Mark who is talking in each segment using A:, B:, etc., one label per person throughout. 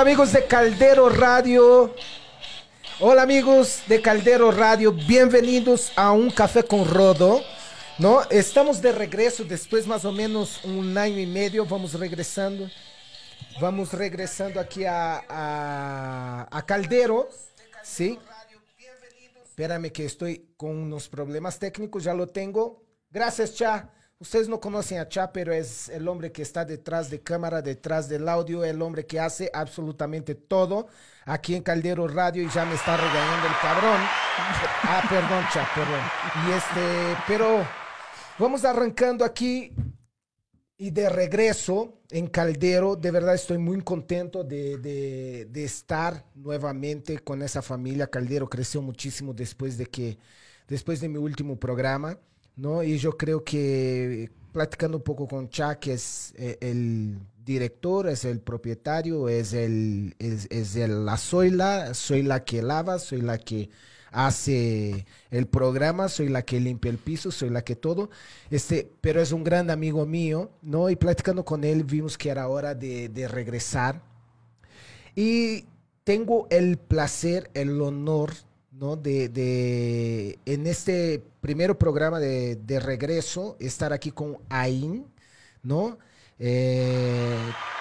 A: Amigos de Caldero Radio. Hola amigos de Caldero Radio. Bienvenidos a un café con Rodo. ¿No? Estamos de regreso después más o menos un año y medio. Vamos regresando. Vamos regresando aquí a, a, a Caldero. ¿Sí? Espérame que estoy con unos problemas técnicos. Ya lo tengo. Gracias, Cha. Ustedes no conocen a Cha, pero es el hombre que está detrás de cámara, detrás del audio, el hombre que hace absolutamente todo aquí en Caldero Radio y ya me está regañando el cabrón. Ah, perdón, Cha, perdón. Y este, pero vamos arrancando aquí y de regreso en Caldero. De verdad estoy muy contento de, de, de estar nuevamente con esa familia. Caldero creció muchísimo después de que, después de mi último programa. ¿No? Y yo creo que platicando un poco con Cha, que es eh, el director, es el propietario, es el, es el, la soy la, soy la que lava, soy la que hace el programa, soy la que limpia el piso, soy la que todo, este, pero es un gran amigo mío, ¿no? Y platicando con él vimos que era hora de, de regresar. Y tengo el placer, el honor ¿no? De, de, en este primer programa de, de, regreso, estar aquí con Ain, ¿no? Eh,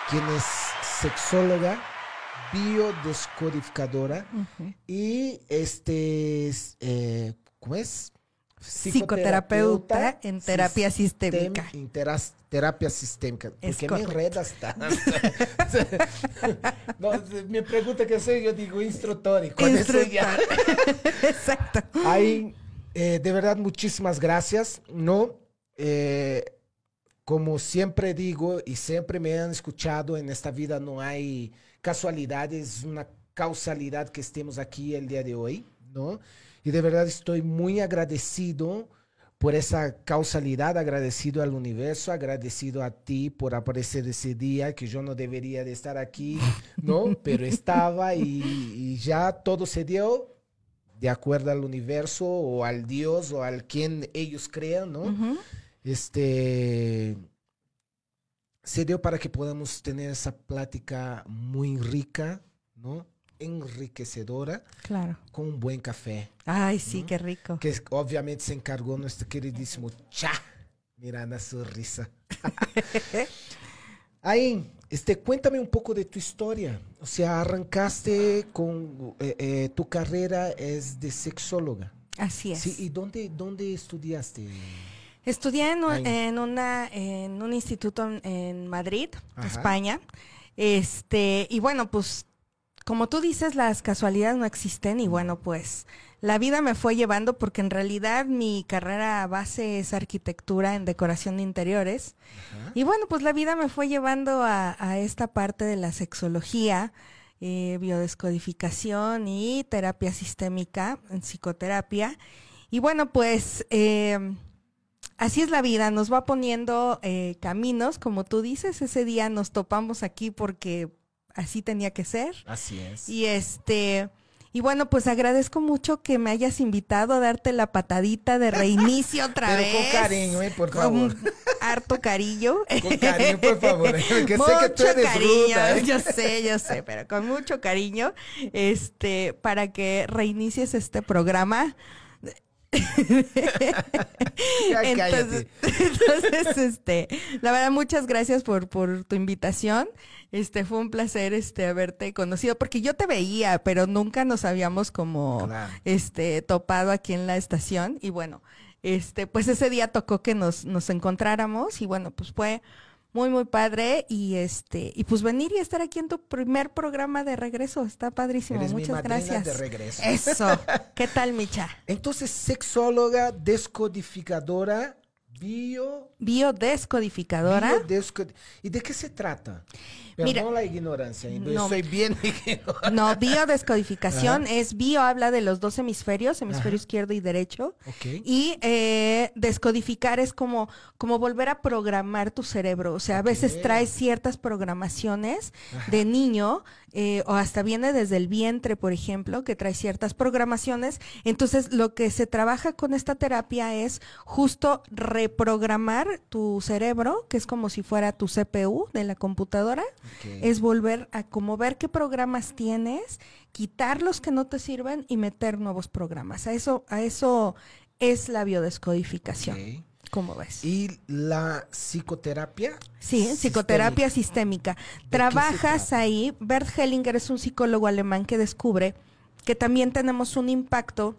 A: quien es sexóloga, biodescodificadora uh -huh. y este, eh, ¿cómo es?
B: Psicoterapeuta en terapia sistémica.
A: Sistem, terapia sistémica. Porque
B: correcto.
A: me enredas tanto. no, me pregunta qué soy, yo digo instructor. Y con
B: Instructor.
A: eso ya.
B: Exacto.
A: Ahí, eh, de verdad, muchísimas gracias. No, eh, como siempre digo y siempre me han escuchado, en esta vida no hay casualidades, una causalidad que estemos aquí el día de hoy, ¿no? Y de verdad estoy muy agradecido por esa causalidad, agradecido al universo, agradecido a ti por aparecer ese día que yo no debería de estar aquí, ¿no? Pero estaba y, y ya todo se dio de acuerdo al universo o al Dios o al quien ellos crean, ¿no?
B: Uh -huh.
A: Este se dio para que podamos tener esa plática muy rica, ¿no? Enriquecedora
B: claro.
A: con un buen café.
B: Ay, sí,
A: ¿no?
B: qué rico.
A: Que obviamente se encargó nuestro queridísimo Cha. Mira la sonrisa. Ahí, este, cuéntame un poco de tu historia. O sea, arrancaste con eh, eh, tu carrera es de sexóloga.
B: Así es.
A: Sí, ¿y dónde, dónde estudiaste?
B: Estudié en, un, en, una, en un instituto en, en Madrid, Ajá. España. Este, y bueno, pues como tú dices, las casualidades no existen y bueno, pues la vida me fue llevando porque en realidad mi carrera base es arquitectura en decoración de interiores. Ajá. Y bueno, pues la vida me fue llevando a, a esta parte de la sexología, eh, biodescodificación y terapia sistémica en psicoterapia. Y bueno, pues eh, así es la vida, nos va poniendo eh, caminos, como tú dices, ese día nos topamos aquí porque así tenía que ser.
A: Así es.
B: Y este, y bueno, pues agradezco mucho que me hayas invitado a darte la patadita de reinicio otra
A: Pero
B: vez.
A: con cariño, eh, por favor.
B: Con harto cariño.
A: Con cariño, por favor. Que
B: mucho
A: sé que tú eres
B: cariño,
A: ¿eh?
B: yo sé, yo sé, pero con mucho cariño, este, para que reinicies este programa.
A: Ya
B: entonces, entonces, este, la verdad, muchas gracias por, por tu invitación. Este, fue un placer, este, haberte conocido, porque yo te veía, pero nunca nos habíamos como,
A: Claro.
B: este, topado aquí en la estación. Y bueno, este, pues ese día tocó que nos, nos encontráramos y bueno, pues fue muy, muy padre y este, y pues venir y estar aquí en tu primer programa de regreso, está padrísimo,
A: Eres
B: muchas gracias.
A: de regreso.
B: Eso, ¿qué tal, Micha?
A: Entonces, sexóloga, descodificadora, bio...
B: Biodescodificadora.
A: biodescod- ¿Y de qué se trata? Perdón
B: Mira,
A: la ignorancia,
B: no.
A: soy bien ignorante.
B: No, biodescodificación
A: Ajá.
B: es bio habla de los dos hemisferios, hemisferio
A: Ajá.
B: izquierdo y derecho. Y eh, descodificar es como, como volver a programar tu cerebro. O sea, a veces traes ciertas programaciones
A: Ajá.
B: de niño eh, o hasta viene desde el vientre, por ejemplo, que trae ciertas programaciones. Entonces, lo que se trabaja con esta terapia es justo reprogramar tu cerebro, que es como si fuera tu CPU de la computadora, Es volver a como ver qué programas tienes, quitar los que no te sirven y meter nuevos programas. A eso, a eso es la biodescodificación. ¿Cómo ves?
A: ¿Y la psicoterapia?
B: Sí, psicoterapia sistémica. Trabajas ahí. Bert Hellinger es un psicólogo alemán que descubre que también tenemos un impacto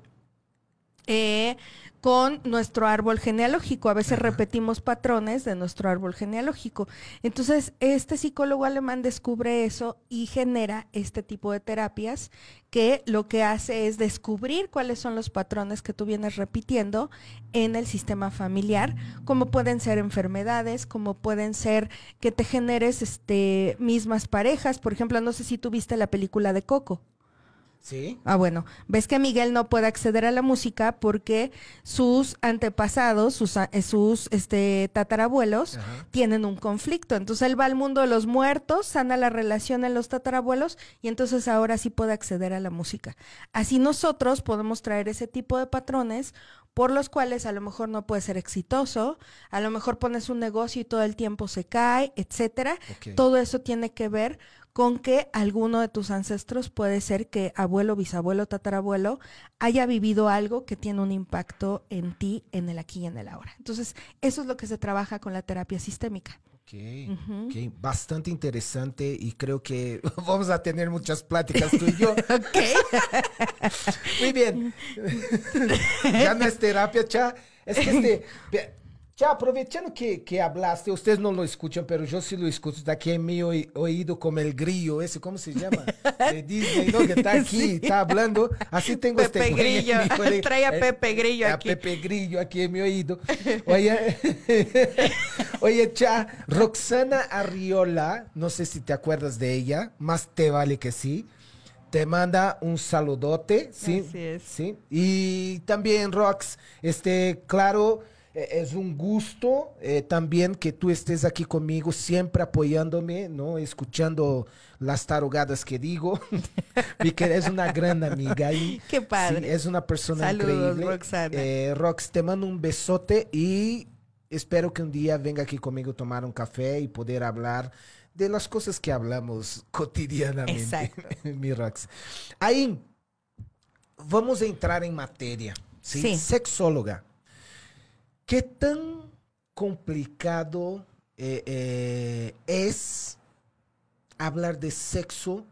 B: eh, con nuestro árbol genealógico. A veces repetimos patrones de nuestro árbol genealógico. Entonces, este psicólogo alemán descubre eso y genera este tipo de terapias que lo que hace es descubrir cuáles son los patrones que tú vienes repitiendo en el sistema familiar, como pueden ser enfermedades, como pueden ser que te generes este mismas parejas. Por ejemplo, no sé si tú viste la película de Coco.
A: Sí.
B: Ah, bueno, ves que Miguel no puede acceder a la música porque sus antepasados, sus, eh, sus este, tatarabuelos, tienen un conflicto. Entonces él va al mundo de los muertos, sana la relación en los tatarabuelos y entonces ahora sí puede acceder a la música. Así nosotros podemos traer ese tipo de patrones por los cuales a lo mejor no puede ser exitoso, a lo mejor pones un negocio y todo el tiempo se cae, etcétera. Todo eso tiene que ver con que alguno de tus ancestros puede ser que abuelo, bisabuelo, tatarabuelo haya vivido algo que tiene un impacto en ti, en el aquí y en el ahora. Entonces, eso es lo que se trabaja con la terapia sistémica.
A: Ok, bastante interesante y creo que vamos a tener muchas pláticas tú y yo.
B: ok.
A: Muy bien. ya no es terapia, cha. Es que este, ya, aprovechando que, que, hablaste, ustedes no lo escuchan, pero yo sí lo escucho, está aquí en mi oído como el grillo, ese, ¿cómo se llama? De Disney, ¿no? Que está aquí, está hablando. Así tengo
B: Pepe este Grillo, trae a Pepe Grillo aquí.
A: A Pepe Grillo aquí en mi oído. Oye, oye, cha, Roxana Arriola, no sé si te acuerdas de ella, más te vale que sí. Te manda un saludote, ¿sí?
B: Así es.
A: Sí. Y también, Rox, este, claro eh, es un gusto eh, también que tú estés aquí conmigo, siempre apoyándome, ¿no? Escuchando las tarugadas que digo. y que eres una gran amiga. Y,
B: Qué padre.
A: es una persona increíble.
B: Roxana.
A: Eh, Rox, te mando un besote y espero que un día venga aquí conmigo a tomar un café y poder hablar de las cosas que hablamos cotidianamente.
B: Exacto.
A: Mi Rox. Ahí, vamos a entrar en materia. sí. Sexóloga. ¿Qué tan complicado eh, eh, es hablar de sexo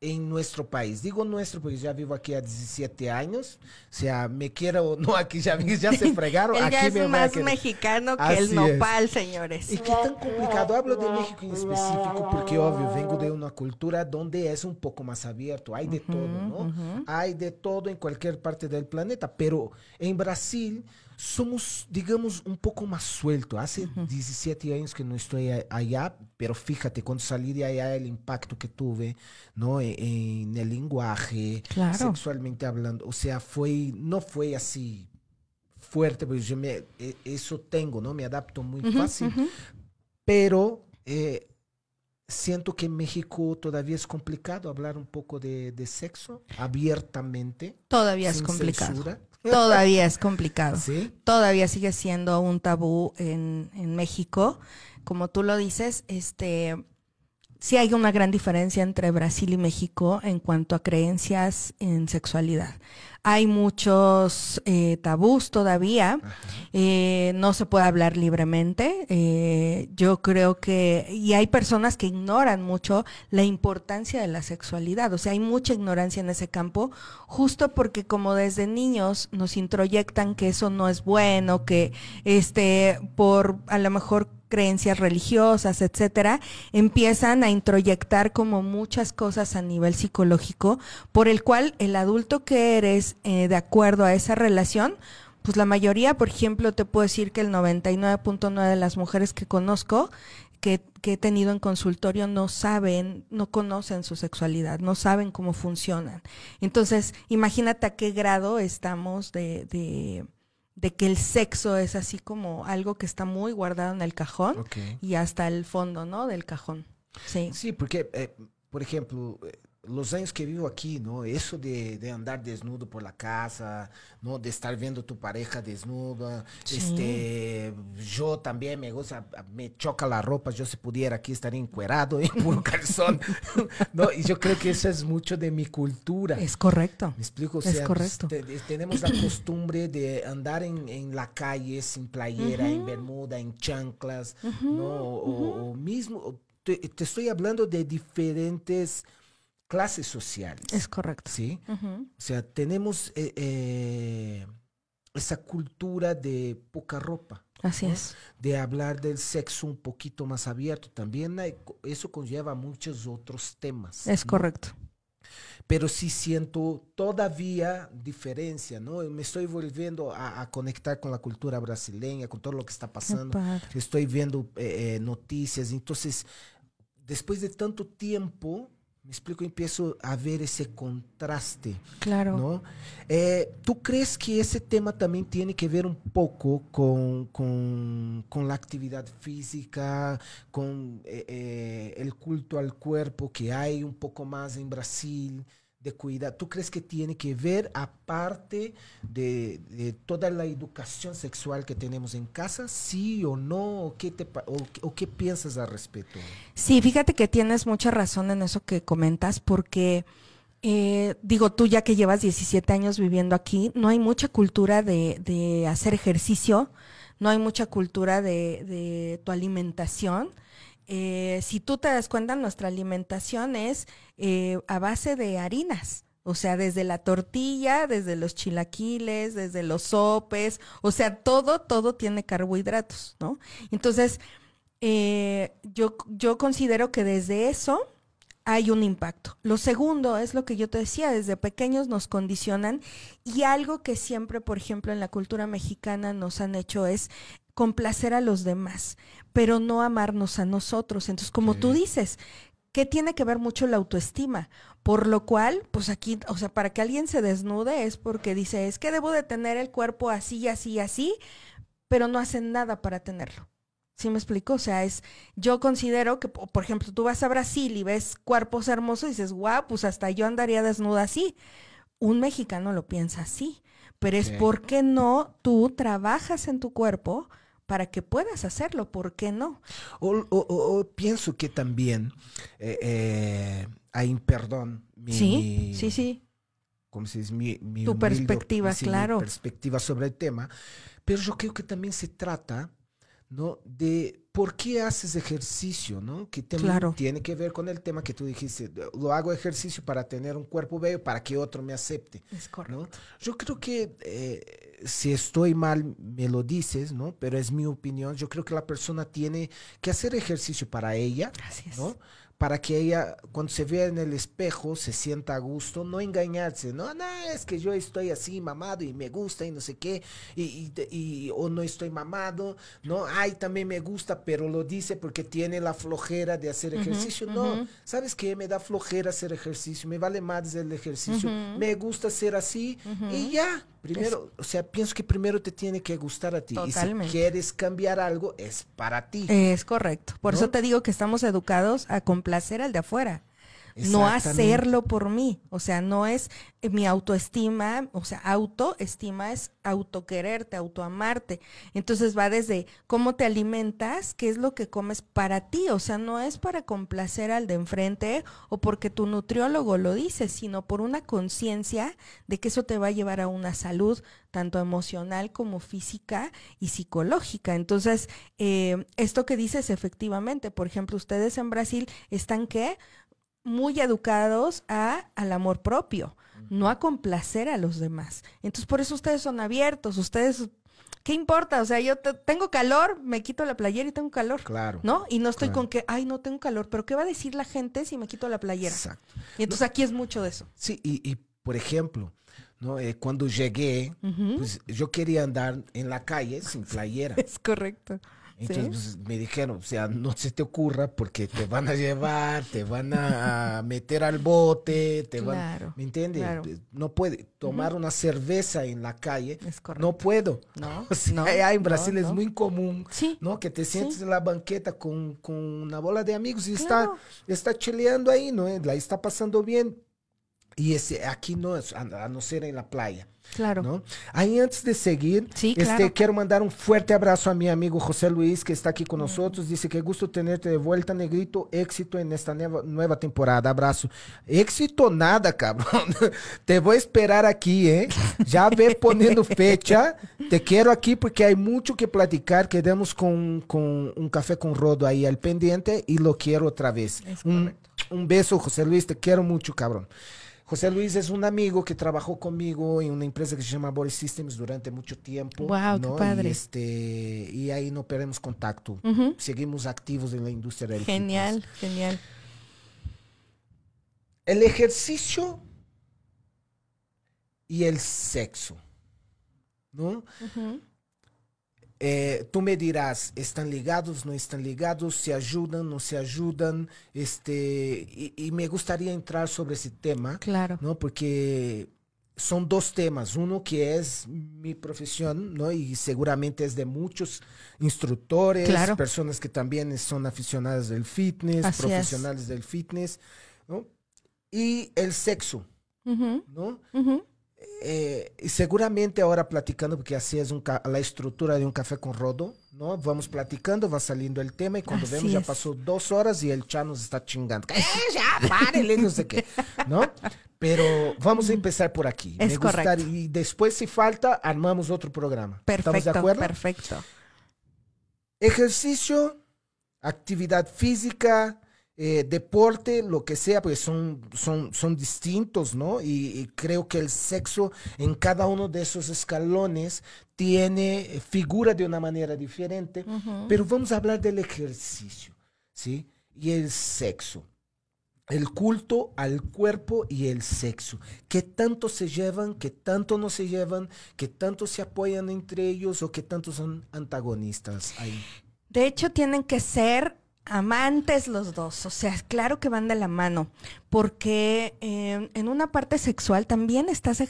A: en nuestro país. Digo nuestro porque ya vivo aquí a 17 años. O sea, me quiero o no, aquí ya, ya se fregaron.
B: Él
A: ya
B: es más mexicano que el nopal, señores.
A: Y qué tan complicado. Hablo de México en específico porque, obvio, vengo de una cultura donde es un poco más abierto. Hay de todo, ¿no? Hay de todo en cualquier parte del planeta. Pero en Brasil somos, digamos, un poco más sueltos. Hace 17 años que no estoy allá, pero fíjate, cuando salí de allá, el impacto que tuve, ¿no? E, en, el lenguaje, sexualmente hablando. O sea, fue, no fue así fuerte, porque yo me, e, eso tengo, ¿no? Me adapto muy fácil. Pero eh, siento que en México todavía es complicado hablar un poco de, sexo abiertamente.
B: Todavía es complicado. Todavía es complicado. Todavía sigue siendo un tabú en, en México. Como tú lo dices, este sí hay una gran diferencia entre Brasil y México en cuanto a creencias en sexualidad. Hay muchos eh, tabús todavía, eh, no se puede hablar libremente. Eh, yo creo que, y hay personas que ignoran mucho la importancia de la sexualidad, o sea, hay mucha ignorancia en ese campo, justo porque como desde niños nos introyectan que eso no es bueno, que este, por a lo mejor creencias religiosas, etcétera, empiezan a introyectar como muchas cosas a nivel psicológico, por el cual el adulto que eres eh, de acuerdo a esa relación, pues la mayoría, por ejemplo, te puedo decir que el 99.9 de las mujeres que conozco, que, he tenido en consultorio, no saben, no conocen su sexualidad, no saben cómo funcionan. Entonces, imagínate a qué grado estamos de de que el sexo es así como algo que está muy guardado en el cajón y hasta el fondo, ¿no? Del cajón. Sí.
A: Sí, porque, eh, por ejemplo, los años que vivo aquí, ¿no? Eso de, de, andar desnudo por la casa, ¿no? De estar viendo tu pareja desnuda. Este, yo también me gusta, me choca la ropa. Yo si pudiera aquí estaría encuerado en puro calzón, ¿no? Y yo creo que eso es mucho de mi cultura.
B: Es correcto.
A: ¿Me explico?
B: es correcto.
A: tenemos la costumbre de andar en, en la calle sin playera, en bermuda, en chanclas, ¿no? O, mismo, te, te estoy hablando de diferentes clases sociales.
B: Es correcto.
A: ¿Sí? O sea, tenemos eh, eh, esa cultura de poca ropa.
B: Así es.
A: De hablar del sexo un poquito más abierto. También eso conlleva muchos otros temas.
B: Es correcto.
A: Pero sí siento todavía diferencia, ¿no? Me estoy volviendo a, conectar con la cultura brasileña, con todo lo que está pasando. Estoy viendo eh, noticias. Entonces, después de tanto tiempo, me explico, empiezo a ver ese contraste.
B: Claro.
A: ¿no? Eh, ¿Tú crees que ese tema también tiene que ver un poco con, con, la actividad física, con eh, eh, el culto al cuerpo que hay un poco más en Brasil? De cuidar, ¿tú crees que tiene que ver aparte de, toda la educación sexual que tenemos en casa? ¿Sí o no? ¿O qué, te, o, qué piensas al respecto?
B: Sí, fíjate que tienes mucha razón en eso que comentas, porque eh, digo, tú ya que llevas 17 años viviendo aquí, no hay mucha cultura de, hacer ejercicio, no hay mucha cultura de tu alimentación. Eh, si tú te das cuenta, nuestra alimentación es eh, a base de harinas. O sea, desde la tortilla, desde los chilaquiles, desde los sopes, o sea, todo, todo tiene carbohidratos, ¿no? Entonces, eh, yo, yo considero que desde eso hay un impacto. Lo segundo es lo que yo te decía, desde pequeños nos condicionan y algo que siempre, por ejemplo, en la cultura mexicana nos han hecho es complacer a los demás, pero no amarnos a nosotros. Entonces, como tú dices, ¿qué tiene que ver mucho la autoestima? Por lo cual, pues aquí, o sea, para que alguien se desnude es porque dice, es que debo de tener el cuerpo así, así, así, pero no hacen nada para tenerlo. ¿Sí me explico? O sea, es, yo considero que, por ejemplo, tú vas a Brasil y ves cuerpos hermosos y dices, guau, pues hasta yo andaría desnuda así. Un mexicano lo piensa así, pero es porque no tú trabajas en tu cuerpo para que puedas hacerlo, ¿por qué no?
A: O, pienso que también eh, eh, hay, perdón,
B: mi, sí, sí, sí.
A: ¿Cómo se dice? Mi,
B: tu perspectiva, claro.
A: Mi perspectiva sobre el tema, pero yo creo que también se trata ¿no? De por qué haces ejercicio, ¿no? Que también tiene que ver con el tema que tú dijiste, lo hago ejercicio para tener un cuerpo bello, para que otro me acepte.
B: Es correcto.
A: Yo creo que eh, si estoy mal, me lo dices, ¿no? Pero es mi opinión. Yo creo que la persona tiene que hacer ejercicio para ella,
B: Así es.
A: ¿no? Para que ella cuando se vea en el espejo se sienta a gusto, no engañarse, no, no, es que yo estoy así mamado y me gusta y no sé qué, y, y, o no estoy mamado, no, ay, también me gusta, pero lo dice porque tiene la flojera de hacer ejercicio, no, ¿sabes qué? Me da flojera hacer ejercicio, me vale más el ejercicio, me gusta ser así y ya, Primero, o sea, pienso que primero te tiene que gustar a ti. Y si quieres cambiar algo, es para ti.
B: Es correcto. Por eso te digo que estamos educados a complacer al de afuera no hacerlo por mí. O sea, no es mi autoestima, o sea, autoestima es autoquererte, autoamarte. Entonces va desde cómo te alimentas, qué es lo que comes para ti. O sea, no es para complacer al de enfrente o porque tu nutriólogo lo dice, sino por una conciencia de que eso te va a llevar a una salud tanto emocional como física y psicológica. Entonces, eh, esto que dices efectivamente, por ejemplo, ustedes en Brasil están que muy educados a, al amor propio, no a complacer a los demás. Entonces, por eso ustedes son abiertos, ustedes, ¿qué importa? O sea, yo tengo calor, me quito la playera y tengo calor.
A: Claro.
B: ¿No? Y no estoy con que, ay, no tengo calor, pero ¿qué va a decir la gente si me quito la playera? Exacto. Y entonces aquí es mucho de eso.
A: Sí, y, por ejemplo, ¿no? Eh, cuando llegué, pues yo quería andar en la calle sin playera.
B: Es correcto.
A: Entonces pues, me dijeron, o sea, no se te ocurra porque te van a llevar, te van a meter al bote, te van, ¿me entiendes? No puede tomar una cerveza en la calle, no puedo. No, o sea, en Brasil es muy común, ¿no? Que te sientes en la banqueta con, con, una bola de amigos y está, está chileando ahí, ¿no? La está pasando bien. Y ese, aquí no, a no ser en la playa.
B: Claro. ¿no?
A: Ahí antes de seguir, este, quiero mandar un fuerte abrazo a mi amigo José Luis, que está aquí con nosotros. Dice que gusto tenerte de vuelta, Negrito. Éxito en esta nueva, nueva temporada. Abrazo. Éxito nada, cabrón. Te voy a esperar aquí, ¿eh? Ya ve poniendo fecha. Te quiero aquí porque hay mucho que platicar. Quedamos con, con un café con rodo ahí al pendiente y lo quiero otra vez. Un, un beso, José Luis. Te quiero mucho, cabrón. José Luis es un amigo que trabajó conmigo en una empresa que se llama Body Systems durante mucho tiempo.
B: Wow, qué padre.
A: Y, este, y ahí no perdemos contacto. Seguimos activos en la industria del
B: Genial, genial.
A: El ejercicio y el sexo, ¿no? Eh, tú me dirás, ¿están ligados, no están ligados? ¿Se ayudan, no se ayudan? Este, y, me gustaría entrar sobre ese tema.
B: Claro.
A: ¿no? Porque son dos temas. Uno que es mi profesión, ¿no? Y seguramente es de muchos instructores, personas que también son aficionadas del fitness, profesionales del fitness, ¿no? Y el sexo, ¿no? Eh, seguramente ahora platicando, porque así es la estructura de un café con rodo, ¿no? Vamos platicando, va saliendo el tema y cuando vemos ya pasó dos horas y el chat nos está chingando. ¡Eh, ya, párele, no sé qué, ¿no? Pero vamos a empezar por aquí.
B: Es correcto.
A: y después, si falta, armamos otro programa.
B: Perfecto,
A: ¿Estamos de acuerdo?
B: Perfecto.
A: Ejercicio, actividad física, eh, deporte, lo que sea, pues son, son, son distintos, ¿no? Y, creo que el sexo en cada uno de esos escalones tiene eh, figura de una manera diferente, pero vamos a hablar del ejercicio, ¿sí? Y el sexo. El culto al cuerpo y el sexo. ¿Qué tanto se llevan, qué tanto no se llevan, qué tanto se apoyan entre ellos o qué tanto son antagonistas ahí?
B: De hecho, tienen que ser amantes los dos, o sea, claro que van de la mano, porque eh, en una parte sexual también estás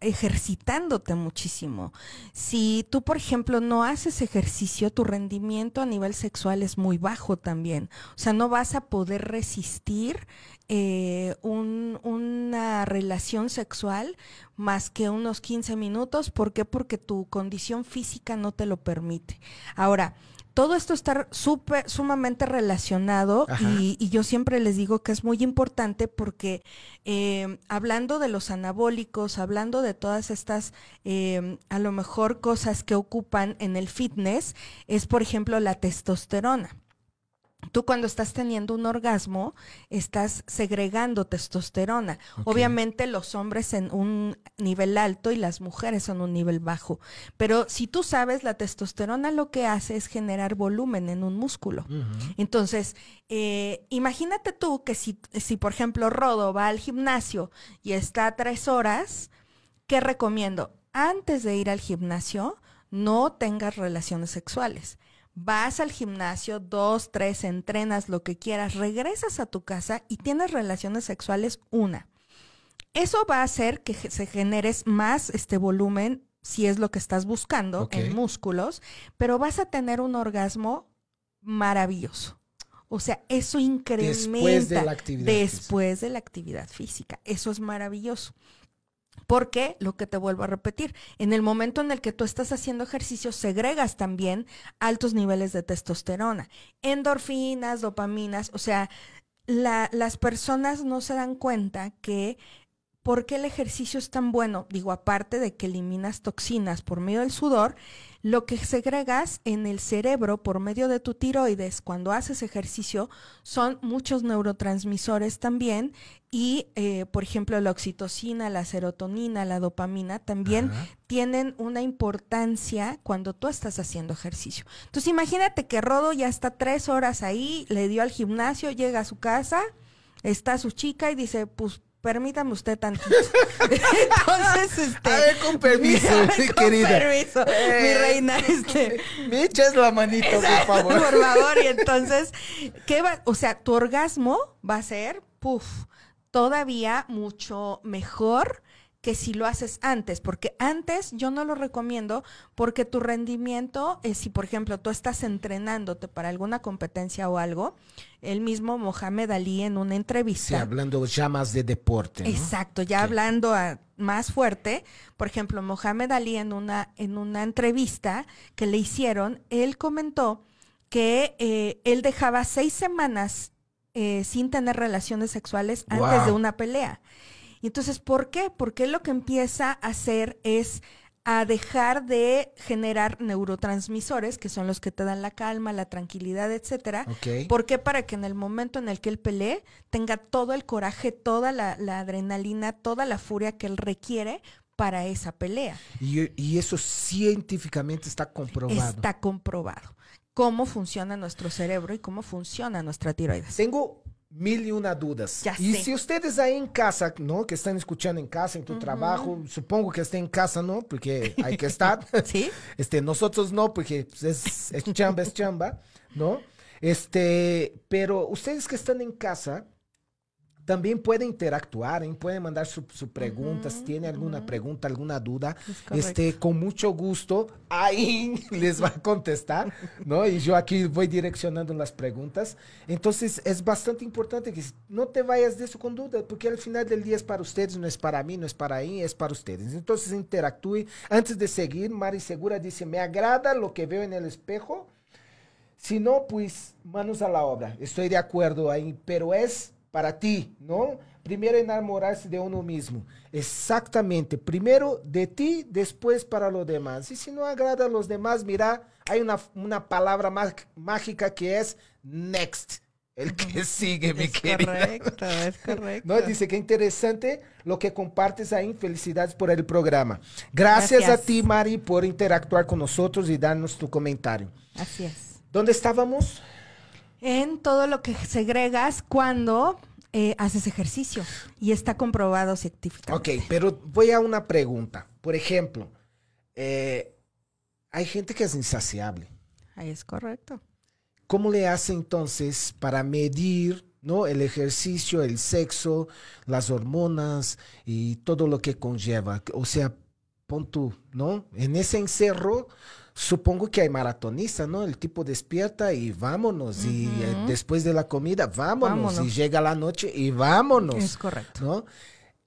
B: ejercitándote muchísimo. Si tú, por ejemplo, no haces ejercicio, tu rendimiento a nivel sexual es muy bajo también, o sea, no vas a poder resistir eh, una relación sexual más que unos 15 minutos, ¿por qué? Porque tu condición física no te lo permite. Ahora, todo esto está súper, sumamente relacionado y, yo siempre les digo que es muy importante porque eh, hablando de los anabólicos, hablando de todas estas, eh, a lo mejor cosas que ocupan en el fitness, es por ejemplo la testosterona. Tú cuando estás teniendo un orgasmo, estás segregando testosterona. Obviamente los hombres en un nivel alto y las mujeres en un nivel bajo. Pero si tú sabes, la testosterona lo que hace es generar volumen en un músculo. Entonces, eh, imagínate tú que si, si, por ejemplo, Rodo va al gimnasio y está tres horas, ¿qué recomiendo? Antes de ir al gimnasio, no tengas relaciones sexuales vas al gimnasio, dos, tres, entrenas lo que quieras, regresas a tu casa y tienes relaciones sexuales una. Eso va a hacer que se generes más este volumen, si es lo que estás buscando, en músculos, pero vas a tener un orgasmo maravilloso. O sea, eso incrementa después de la actividad, después de la actividad física. Eso es maravilloso. Porque, lo que te vuelvo a repetir, en el momento en el que tú estás haciendo ejercicio, segregas también altos niveles de testosterona, endorfinas, dopaminas, o sea, las personas no se dan cuenta que ¿Por qué el ejercicio es tan bueno? Digo, aparte de que eliminas toxinas por medio del sudor, lo que segregas en el cerebro por medio de tu tiroides cuando haces ejercicio son muchos neurotransmisores también y, eh, por ejemplo, la oxitocina, la serotonina, la dopamina también tienen una importancia cuando tú estás haciendo ejercicio. Entonces, imagínate que Rodo ya está tres horas ahí, le dio al gimnasio, llega a su casa, está su chica y dice, pues permítame usted tantito. Entonces, este.
A: A ver, con permiso, mi querida.
B: permiso, mi
A: Eh,
B: reina, este.
A: Me echas la manito, por favor.
B: Por favor, y entonces, ¿qué va? O sea, tu orgasmo va a ser, puff, todavía mucho mejor que si lo haces antes, porque antes yo no lo recomiendo porque tu rendimiento, eh, si por ejemplo tú estás entrenándote para alguna competencia o algo, el mismo Mohamed Ali en una
A: Sí,
B: entrevista,
A: hablando ya más de deporte. ¿no?
B: Exacto, ya hablando a- más fuerte, por ejemplo, Mohamed Ali en una, en una entrevista que le hicieron, él comentó que eh, él dejaba seis semanas eh, sin tener relaciones sexuales antes
A: Wow.
B: de una pelea. Y entonces, ¿por qué? Porque lo que empieza a hacer es a dejar de generar neurotransmisores, que son los que te dan la calma, la tranquilidad, etcétera,
A: Ok.
B: ¿Por qué? Para que en el momento en el que él pelee tenga todo el coraje, toda la, la adrenalina, toda la furia que él requiere para esa pelea.
A: Y, y eso científicamente está comprobado.
B: Está comprobado cómo funciona nuestro cerebro y cómo funciona nuestra tiroides.
A: Tengo mil y una dudas.
B: Ya
A: y
B: sé.
A: si ustedes ahí en casa, ¿no? Que están escuchando en casa, en tu trabajo, supongo que estén en casa, ¿no? Porque hay que estar.
B: ¿Sí?
A: Este, nosotros no, porque es, es chamba, es chamba, ¿no? Este, pero ustedes que están en casa también pueden interactuar, ¿eh? pueden mandar su, su pregunta, si tiene alguna pregunta, alguna duda,
B: Es
A: este, con mucho gusto, ahí les va a contestar, ¿no? Y yo aquí voy direccionando las preguntas. Entonces, es bastante importante que no te vayas de eso con duda, porque al final del día es para ustedes, no es para mí, no es para ahí, es para ustedes. Entonces, interactúe. Antes de seguir, Mari Segura dice, me agrada lo que veo en el espejo. Si no, pues manos a la obra. Estoy de acuerdo ahí, pero es para ti, ¿no? Primero enamorarse de uno mismo. Exactamente. Primero de ti, después para los demás. Y si no agrada a los demás, mira, hay una, una palabra má- mágica que es next. El que sigue, mi
B: Es
A: querida.
B: correcto, es correcto.
A: No, dice que interesante lo que compartes ahí. Felicidades por el programa. Gracias,
B: Gracias.
A: a ti, Mari, por interactuar con nosotros y darnos tu comentario.
B: Así es.
A: ¿Dónde estábamos?
B: En todo lo que segregas cuando eh, haces ejercicio y está comprobado científicamente.
A: Ok, pero voy a una pregunta. Por ejemplo, eh, hay gente que es insaciable.
B: Ahí es correcto.
A: ¿Cómo le hace entonces para medir ¿no? el ejercicio, el sexo, las hormonas y todo lo que conlleva? O sea, pon tú, ¿no? En ese encerro, supongo que hay maratonistas, ¿no? El tipo despierta y vámonos. Y eh, después de la comida, vámonos.
B: Vámonos.
A: Y llega la noche y vámonos.
B: Es correcto.
A: ¿no?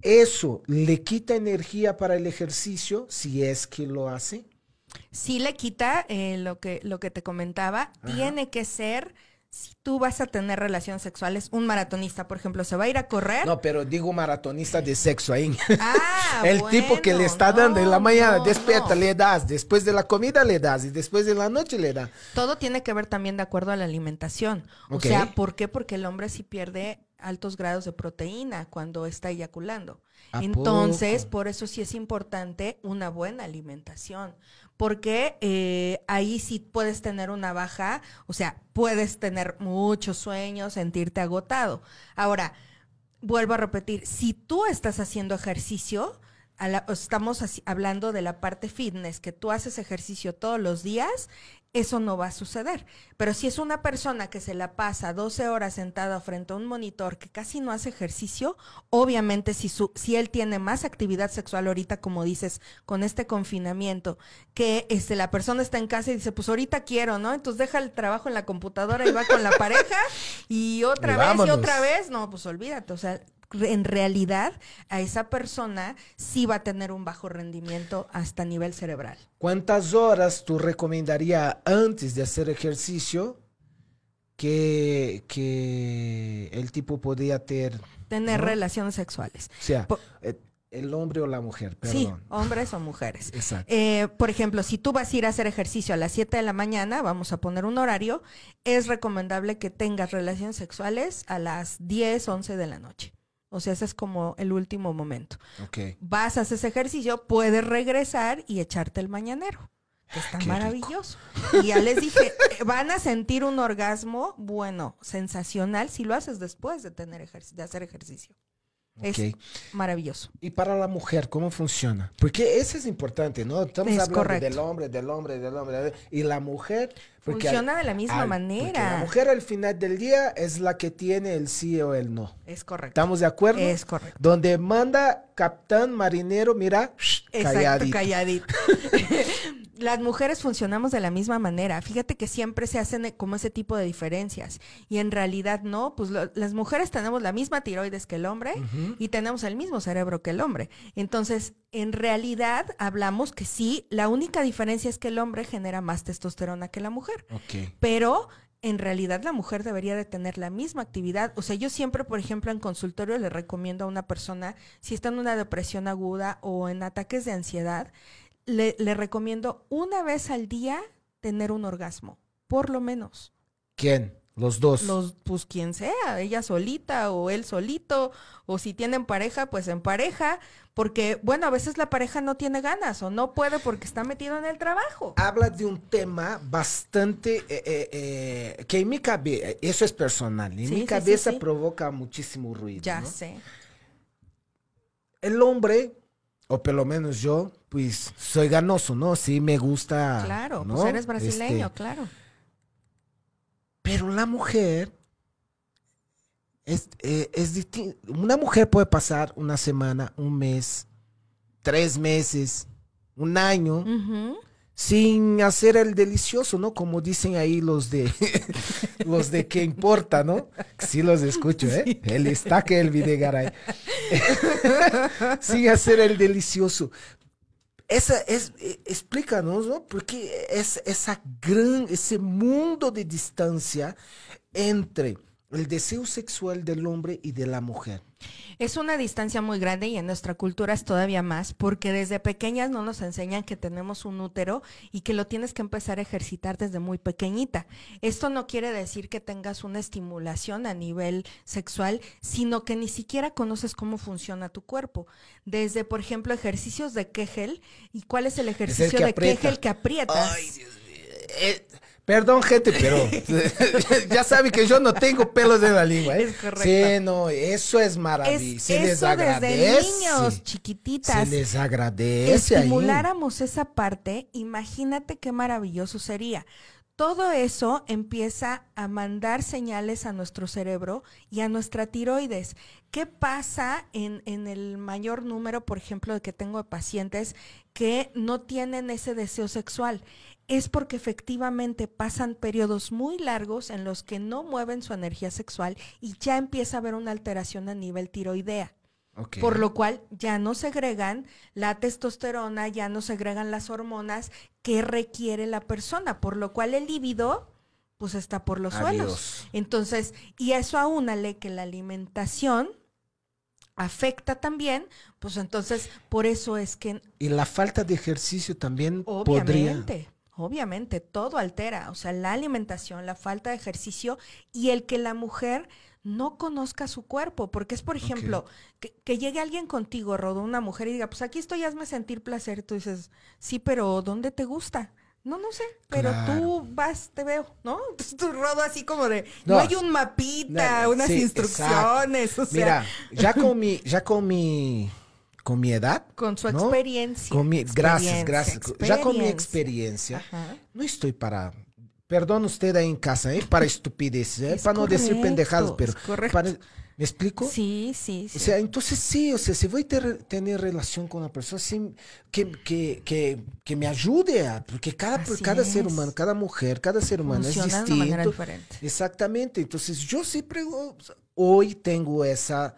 A: Eso le quita energía para el ejercicio si es que lo hace.
B: Sí le quita eh, lo, que, lo que te comentaba. Tiene que ser, si tú vas a tener relaciones sexuales, un maratonista, por ejemplo, se va a ir a correr.
A: No, pero digo maratonista de sexo ahí.
B: Ah,
A: el tipo que le está dando en la mañana,
B: no,
A: despierta,
B: no.
A: le das, después de la comida le das y después de la noche le da.
B: Todo tiene que ver también de acuerdo a la alimentación. O sea, ¿por qué? Porque el hombre sí pierde altos grados de proteína cuando está eyaculando.
A: ¿A
B: Entonces,
A: poco?
B: por eso sí es importante una buena alimentación. Porque eh, ahí sí puedes tener una baja, o sea, puedes tener mucho sueño, sentirte agotado. Ahora, vuelvo a repetir, si tú estás haciendo ejercicio, la- estamos así- hablando de la parte fitness, que tú haces ejercicio todos los días, eso no va a suceder. Pero si es una persona que se la pasa 12 horas sentada frente a un monitor que casi no hace ejercicio, obviamente si, su, si él tiene más actividad sexual ahorita, como dices, con este confinamiento, que este, la persona está en casa y dice, pues ahorita quiero, ¿no? Entonces deja el trabajo en la computadora y va con la pareja y otra
A: Y
B: vez y otra vez, no, pues olvídate, o sea, en realidad a esa persona sí va a tener un bajo rendimiento hasta nivel cerebral.
A: ¿Cuántas horas tú recomendarías antes de hacer ejercicio que, que el tipo podría tener,
B: Tener
A: ¿No?
B: relaciones sexuales.
A: o sea,
B: Po-
A: eh, el hombre o la mujer,
B: Sí,
A: perdón.
B: hombres o mujeres.
A: Exacto.
B: Eh, por ejemplo, si tú vas a ir a hacer ejercicio a las 7 de la mañana, vamos a poner un horario, es recomendable que tengas relaciones sexuales a las 10, 11 de la noche. O sea, ese es como el último momento.
A: Ok.
B: Vas a hacer ese ejercicio, puedes regresar y echarte el mañanero. que Está
A: Qué rico.
B: maravilloso. Y ya les dije, van a sentir un orgasmo, bueno, sensacional, si lo haces después de tener de hacer ejercicio. Es maravilloso.
A: ¿Y para la mujer cómo funciona? Porque eso es importante, ¿no? Estamos hablando del hombre, del hombre, del hombre. Y la mujer...
B: Funciona de la misma manera.
A: La mujer al final del día es la que tiene el sí o el no.
B: Es correcto.
A: ¿Estamos de acuerdo?
B: Es correcto.
A: Donde manda capitán marinero, mira,
B: Exacto, calladito. las mujeres funcionamos de la misma manera. Fíjate que siempre se hacen como ese tipo de diferencias. Y en realidad no, pues las mujeres tenemos la misma tiroides que el hombre y tenemos el mismo cerebro que el hombre. Entonces, en realidad hablamos que sí, la única diferencia es que el hombre genera más testosterona que la mujer. Pero en realidad la mujer debería de tener la misma actividad. O sea, yo siempre, por ejemplo, en consultorio le recomiendo a una persona, si está en una depresión aguda o en ataques de ansiedad, le, recomiendo una vez al día tener un orgasmo, por lo menos.
A: ¿Quién? Los dos.
B: Los, pues quien sea, ella solita o él solito, o si tienen pareja, pues en pareja, porque bueno, a veces la pareja no tiene ganas o no puede porque está metido en el trabajo.
A: Habla de un tema bastante, eh, eh, eh, que en mi cabeza, eso es personal, en mi cabeza provoca muchísimo ruido.
B: Ya sé.
A: El hombre o por lo menos yo, pues soy ganoso, ¿no? Sí me gusta.
B: Claro, pues eres brasileño, este, claro.
A: Pero la mujer es, eh, es distinto. Una mujer puede pasar una semana, un mes, tres meses, un año sin hacer el delicioso, ¿no? Como dicen ahí los de los de que importa, ¿no? Sí los escucho, ¿eh? El está que el Videgaray. sin hacer el delicioso. Esa es, eh, explícanos, ¿no? Porque es esa gran, ese mundo de distancia entre el deseo sexual del hombre y de la mujer.
B: Es una distancia muy grande y en nuestra cultura es todavía más, porque desde pequeñas no nos enseñan que tenemos un útero y que lo tienes que empezar a ejercitar desde muy pequeñita. Esto no quiere decir que tengas una estimulación a nivel sexual, sino que ni siquiera conoces cómo funciona tu cuerpo. Desde, por ejemplo, ejercicios de Kegel. ¿Y cuál es el ejercicio de Kegel que aprietas? Ay, Dios mío.
A: Eh, Perdón, gente, pero ya sabe que yo no tengo pelos en la lengua. ¿eh?
B: Es correcto.
A: Sí, no, eso es maravilloso. Se les agradece.
B: Desde niños, chiquititas.
A: Se les agradece.
B: Estimuláramos esa parte, imagínate qué maravilloso sería. Todo eso empieza a mandar señales a nuestro cerebro y a nuestra tiroides. ¿Qué pasa en, en, el mayor número, por ejemplo, de que tengo de pacientes que no tienen ese deseo sexual? Es porque efectivamente pasan periodos muy largos en los que no mueven su energía sexual y ya empieza a haber una alteración a nivel tiroidea. Por lo cual ya no segregan la testosterona, ya no segregan las hormonas que requiere la persona, por lo cual el líbido pues está por los suelos. Entonces, y eso aúnale que la alimentación afecta también, pues entonces por eso es que...
A: Y la falta de ejercicio también Obviamente.
B: Obviamente, todo altera, o sea, la alimentación, la falta de ejercicio y el que la mujer no conozca su cuerpo, porque es, por ejemplo, que, llegue alguien contigo, Rodo, una mujer, y diga, pues aquí estoy, hazme sentir placer. Tú dices, sí, pero ¿dónde te gusta? No, no sé, pero tú vas, te veo, ¿no? Entonces tú rodo así como de, no, hay un mapita, unas instrucciones, o sea.
A: Mira, ya con mi, ya con mi con mi edad.
B: Con su experiencia.
A: Con mi, gracias, gracias. Ya con mi experiencia, no estoy para, perdón usted ahí en casa, ¿eh? para estupideces, ¿eh? para no decir pendejadas, pero para, ¿me explico?
B: Sí, sí,
A: sí. O sea, entonces sí, o sea, si voy a tener relación con una persona, sí, que, que, que, que me ayude a, porque cada, cada ser humano, cada mujer, cada ser humano es distinto. De manera diferente. Exactamente, entonces yo siempre, hoy tengo esa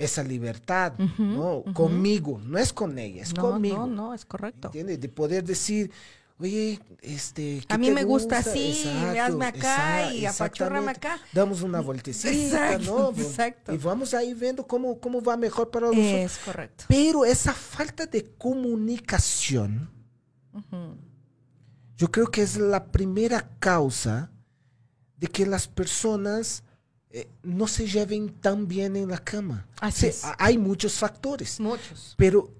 A: esa libertad, ¿no? Conmigo, no es con ella, es conmigo.
B: No, no, es correcto.
A: ¿Entiendes? De poder decir, oye, este.
B: A mí me gusta, así, hazme acá y apachurrame acá.
A: Damos una vueltecita, ¿no? Exacto. Y vamos ahí viendo cómo, cómo va mejor para nosotros.
B: Es correcto.
A: Pero esa falta de comunicación, yo creo que es la primera causa de que las personas eh, no se lleven tan bien en la cama.
B: Así
A: Hay muchos factores.
B: Muchos.
A: Pero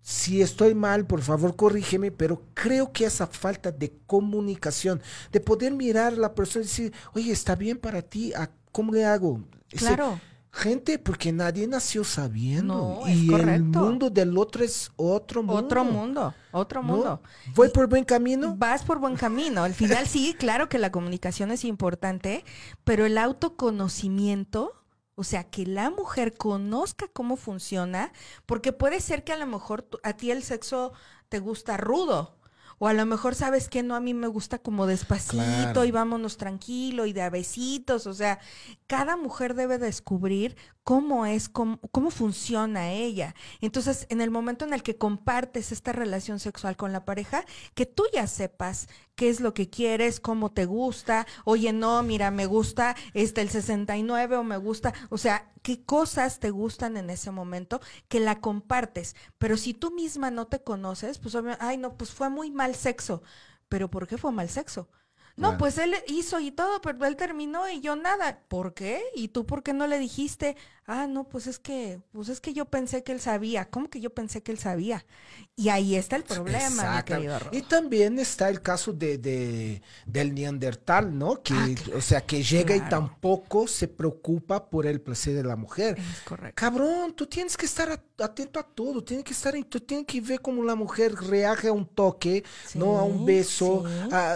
A: si estoy mal, por favor, corrígeme, pero creo que esa falta de comunicación, de poder mirar a la persona y decir, oye, está bien para ti, ¿cómo le hago?
B: Claro.
A: Gente, porque nadie nació sabiendo. y el mundo del otro es otro mundo.
B: Otro mundo, otro mundo.
A: ¿Voy por buen camino?
B: Vas por buen camino. Al final sí, claro que la comunicación es importante, pero el autoconocimiento, o sea, que la mujer conozca cómo funciona, porque puede ser que a lo mejor a ti el sexo te gusta rudo o a lo mejor sabes que no, a mí me gusta como despacito y vámonos tranquilo y de a besitos. O sea, cada mujer debe descubrir cómo es, cómo, cómo funciona ella. Entonces, en el momento en el que compartes esta relación sexual con la pareja, que tú ya sepas qué es lo que quieres, cómo te gusta, oye, no, mira, me gusta este el 69 o me gusta, o sea, qué cosas te gustan en ese momento que la compartes. Pero si tú misma no te conoces, pues, ay, no, pues fue muy mal sexo. Pero ¿por qué fue mal sexo? No, pues él hizo y todo, pero él terminó y yo nada. ¿Por qué? ¿Y tú por qué no le dijiste? Ah, no, pues es que, pues es que yo pensé que él sabía. ¿Cómo que yo pensé que él sabía? Y ahí está el problema, mi querido
A: Y también está el caso de, del neandertal, ¿no? Que, ah, o sea, que llega y tampoco se preocupa por el placer de la mujer.
B: Es correcto.
A: Cabrón, tú tienes que estar atento a todo, tienes que estar, tú tienes que ver cómo la mujer reage a un toque, ¿no? A un beso,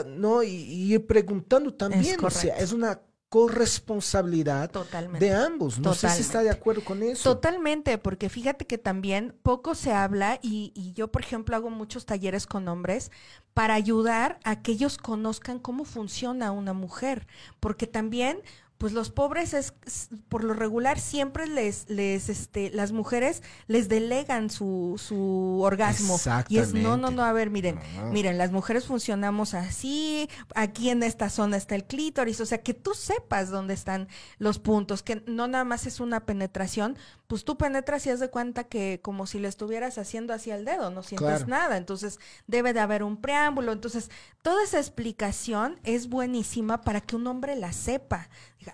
A: ¿no? Y, ir preguntando también, o sea, es una corresponsabilidad de ambos. No sé si está de acuerdo con eso.
B: Totalmente, porque fíjate que también poco se habla y, y, yo, por ejemplo, hago muchos talleres con hombres para ayudar a que ellos conozcan cómo funciona una mujer, porque también pues los pobres es por lo regular siempre les les este las mujeres les delegan su, su orgasmo. Y es no no no a ver miren miren las mujeres funcionamos así aquí en esta zona está el clítoris o sea que tú sepas dónde están los puntos que no nada más es una penetración pues tú penetras y has de cuenta que como si le estuvieras haciendo hacia el dedo no sientes nada. Entonces debe de haber un preámbulo. Entonces toda esa explicación es buenísima para que un hombre la sepa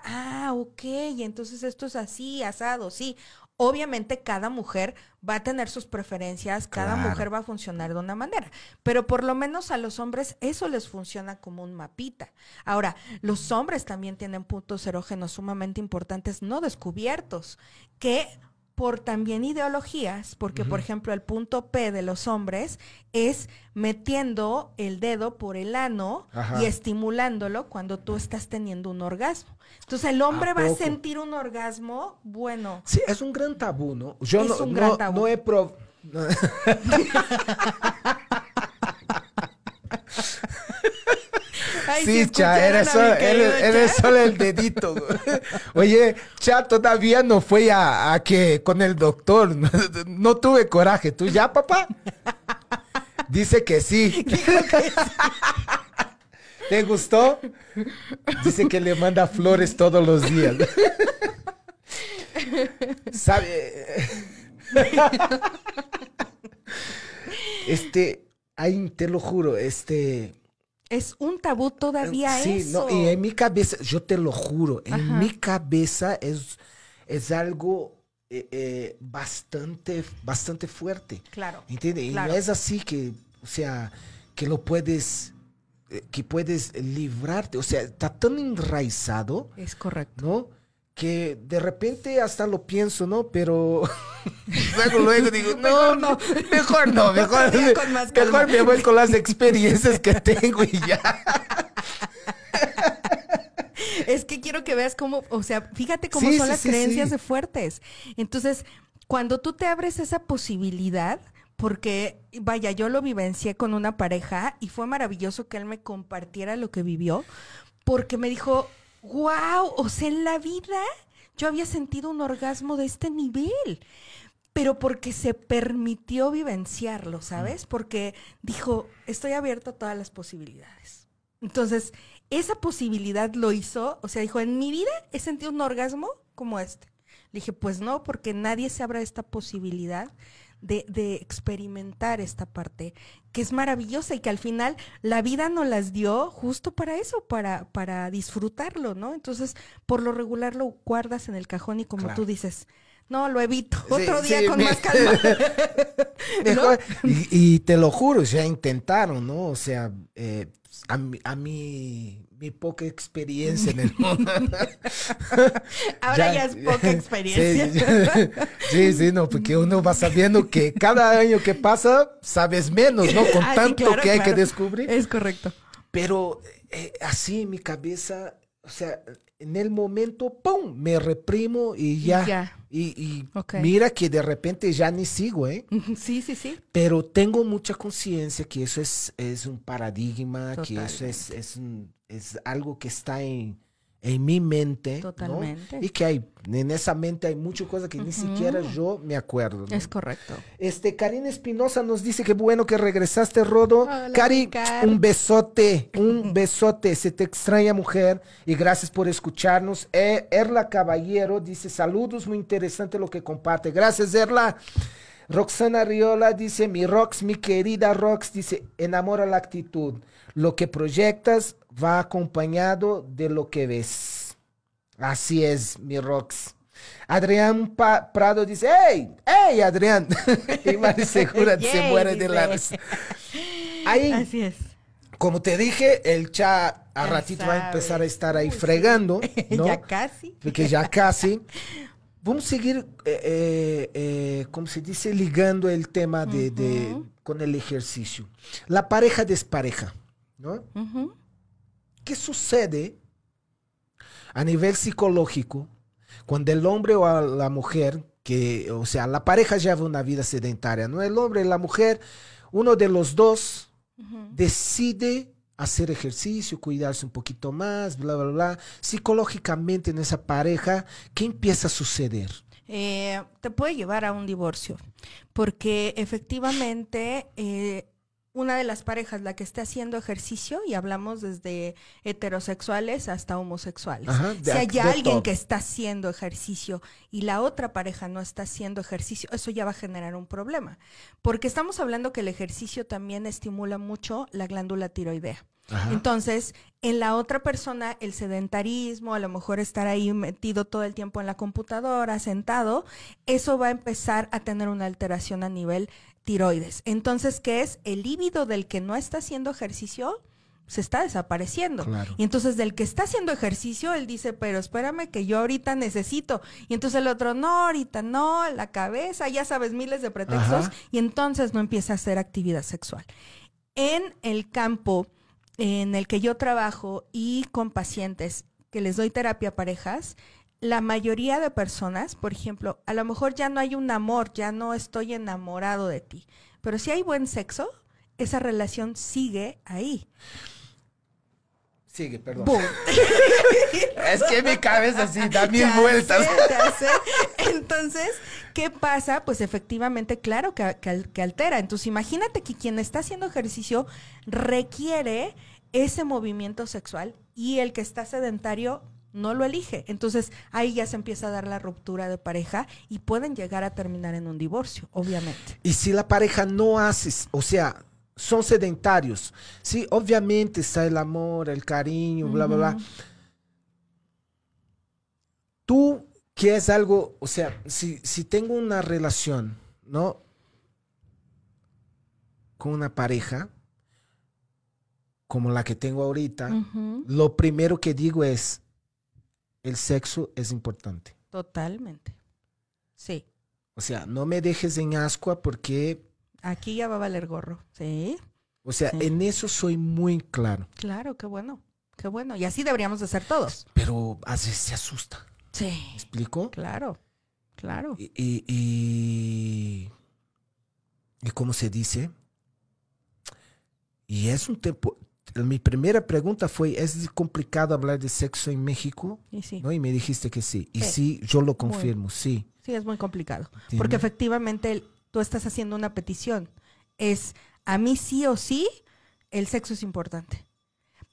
B: ah, ok, y entonces esto es así, asado, sí. Obviamente cada mujer va a tener sus preferencias, cada mujer va a funcionar de una manera, pero por lo menos a los hombres eso les funciona como un mapita. Ahora, los hombres también tienen puntos erógenos sumamente importantes no descubiertos, que por también ideologías, porque por ejemplo el punto P de los hombres es metiendo el dedo por el ano y estimulándolo cuando tú estás teniendo un orgasmo. Entonces el hombre va a sentir un orgasmo, bueno.
A: Sí, es un gran tabú, ¿no? Yo no, un gran tabú. no he probado... sí, cha, era solo, el dedito. Oye, cha, todavía no fue a, a, que con el doctor. No, tuve coraje. ¿Tú ya, papá? Dice que sí. ¿Te gustó? Dice que le manda flores todos los días. ¿Sabe? Este, ahí te lo juro, este,
B: es un tabú todavía sí, No,
A: y en mi cabeza, yo te lo juro, en mi cabeza es, es algo eh, eh, bastante, bastante fuerte.
B: Claro.
A: ¿Entiendes? Y no es así que, o sea, que lo puedes, eh, que puedes librarte. O sea, está tan enraizado.
B: Es correcto.
A: ¿No? Que de repente hasta lo pienso, ¿no? Pero luego, luego digo, no, no, mejor no, mejor, mejor me voy con las experiencias que tengo y ya.
B: Es que quiero que veas cómo, o sea, fíjate cómo son las creencias de fuertes. Entonces, cuando tú te abres esa posibilidad, porque, vaya, yo lo vivencié con una pareja y fue maravilloso que él me compartiera lo que vivió, porque me dijo, wow, o sea, en la vida yo había sentido un orgasmo de este nivel, pero porque se permitió vivenciarlo, ¿sabes? Porque dijo, estoy abierto a todas las posibilidades. Entonces, esa posibilidad lo hizo, o sea, dijo, en mi vida he sentido un orgasmo como este. Le dije, pues no, porque nadie se abra esta posibilidad de, de, experimentar esta parte que es maravillosa y que al final la vida nos las dio justo para eso, para, para disfrutarlo, ¿no? Entonces, por lo regular lo guardas en el cajón y como tú dices, No, lo evito. Otro día con más calma.
A: y, te lo juro, ya intentaron, ¿no? O sea, eh, a, a mí mi poca experiencia en el mundo.
B: Ahora ya, es poca experiencia.
A: Sí, sí, no, porque uno va sabiendo que cada año que pasa sabes menos, ¿no? Con ah, tanto que hay que descubrir.
B: Es correcto.
A: Pero eh, así en mi cabeza, o sea, en el momento, ¡pum! Me reprimo y ya. Y, mira que de repente ya ni sigo, ¿eh?
B: Sí, sí, sí.
A: Pero tengo mucha conciencia que eso es, es un paradigma, que eso es, es, es algo que está en, en mi mente. Totalmente. Y que hay, en esa mente hay muchas cosas que ni siquiera yo me acuerdo.
B: Es correcto.
A: Este, Karina Espinosa nos dice que bueno que regresaste, Rodo. Cari, un besote, un besote. Se te extraña, mujer. Y gracias por escucharnos. Eh, Erla Caballero dice, saludos, muy interesante lo que comparte. Gracias, Erla. Roxana Riola dice, mi Rox, mi querida Rox, dice, enamora la actitud. Lo que proyectas va acompañado de lo que ves. Así es, mi Rox. Adrián Prado dice, ¡Hey! ¡Hey, Adrián! y Mari Segura se muere de la risa. Ahí,
B: Así es.
A: Como te dije, el chat a ratito va a empezar a estar ahí fregando. ¿no?
B: ya casi.
A: Porque ya casi. Vamos a seguir, eh, eh, eh, como se dice, ligando el tema de, con el ejercicio. La pareja despareja, ¿no? ¿Qué sucede a nivel psicológico cuando el hombre o la mujer, que, o sea, la pareja lleva una vida sedentaria, ¿no? El hombre y la mujer, uno de los dos decide hacer ejercicio, cuidarse un poquito más, bla, bla, bla. Psicológicamente en esa pareja, ¿qué empieza a suceder?
B: Eh, te puede llevar a un divorcio, porque efectivamente eh, una de las parejas, la que esté haciendo ejercicio, y hablamos desde heterosexuales hasta homosexuales. si hay alguien que está haciendo ejercicio y la otra pareja no está haciendo ejercicio, eso ya va a generar un problema. Porque estamos hablando que el ejercicio también estimula mucho la glándula tiroidea. Entonces, en la otra persona, el sedentarismo, a lo mejor estar ahí metido todo el tiempo en la computadora, sentado, eso va a empezar a tener una alteración a nivel tiroides. Entonces, ¿qué es? El líbido del que no está haciendo ejercicio se está desapareciendo. Y entonces del que está haciendo ejercicio, él dice, pero espérame que yo ahorita necesito. Y entonces el otro, no, ahorita no, la cabeza, ya sabes, miles de pretextos. Y entonces no empieza a hacer actividad sexual. En el campo en el que yo trabajo y con pacientes que les doy terapia a parejas, la mayoría de personas, por ejemplo, a lo mejor ya no hay un amor, ya no estoy enamorado de ti, pero si hay buen sexo, esa relación sigue ahí.
A: Sigue, perdón. es que mi cabeza así da mil vueltas.
B: Entonces, ¿qué pasa? Pues efectivamente, claro que, que, altera. Entonces, imagínate que quien está haciendo ejercicio requiere ese movimiento sexual y el que está sedentario no lo elige. Entonces ahí ya se empieza a dar la ruptura de pareja y pueden llegar a terminar en un divorcio, obviamente.
A: Y si la pareja no hace, o sea, son sedentarios, sí, obviamente está el amor, el cariño, bla, bla, bla. Tú, que es algo, o sea, si, si tengo una relación, ¿no? Con una pareja, como la que tengo ahorita, lo primero que digo es, el sexo es importante.
B: Totalmente. Sí.
A: O sea, no me dejes en ascua porque...
B: Aquí ya va a valer gorro, ¿sí?
A: O sea, en eso soy muy claro.
B: Claro, qué bueno, qué bueno. Y así deberíamos de ser todos.
A: Pero a veces se asusta.
B: Sí.
A: ¿Me explico?
B: Claro, claro.
A: Y, y, y, y cómo se dice, y es un tiempo, mi primera pregunta fue, ¿es complicado hablar de sexo en México?
B: Y, sí.
A: ¿No? y me dijiste que sí. Y sí, yo lo confirmo, sí.
B: Sí, es muy complicado. Porque efectivamente tú estás haciendo una petición. Es, a mí sí o sí, el sexo es importante.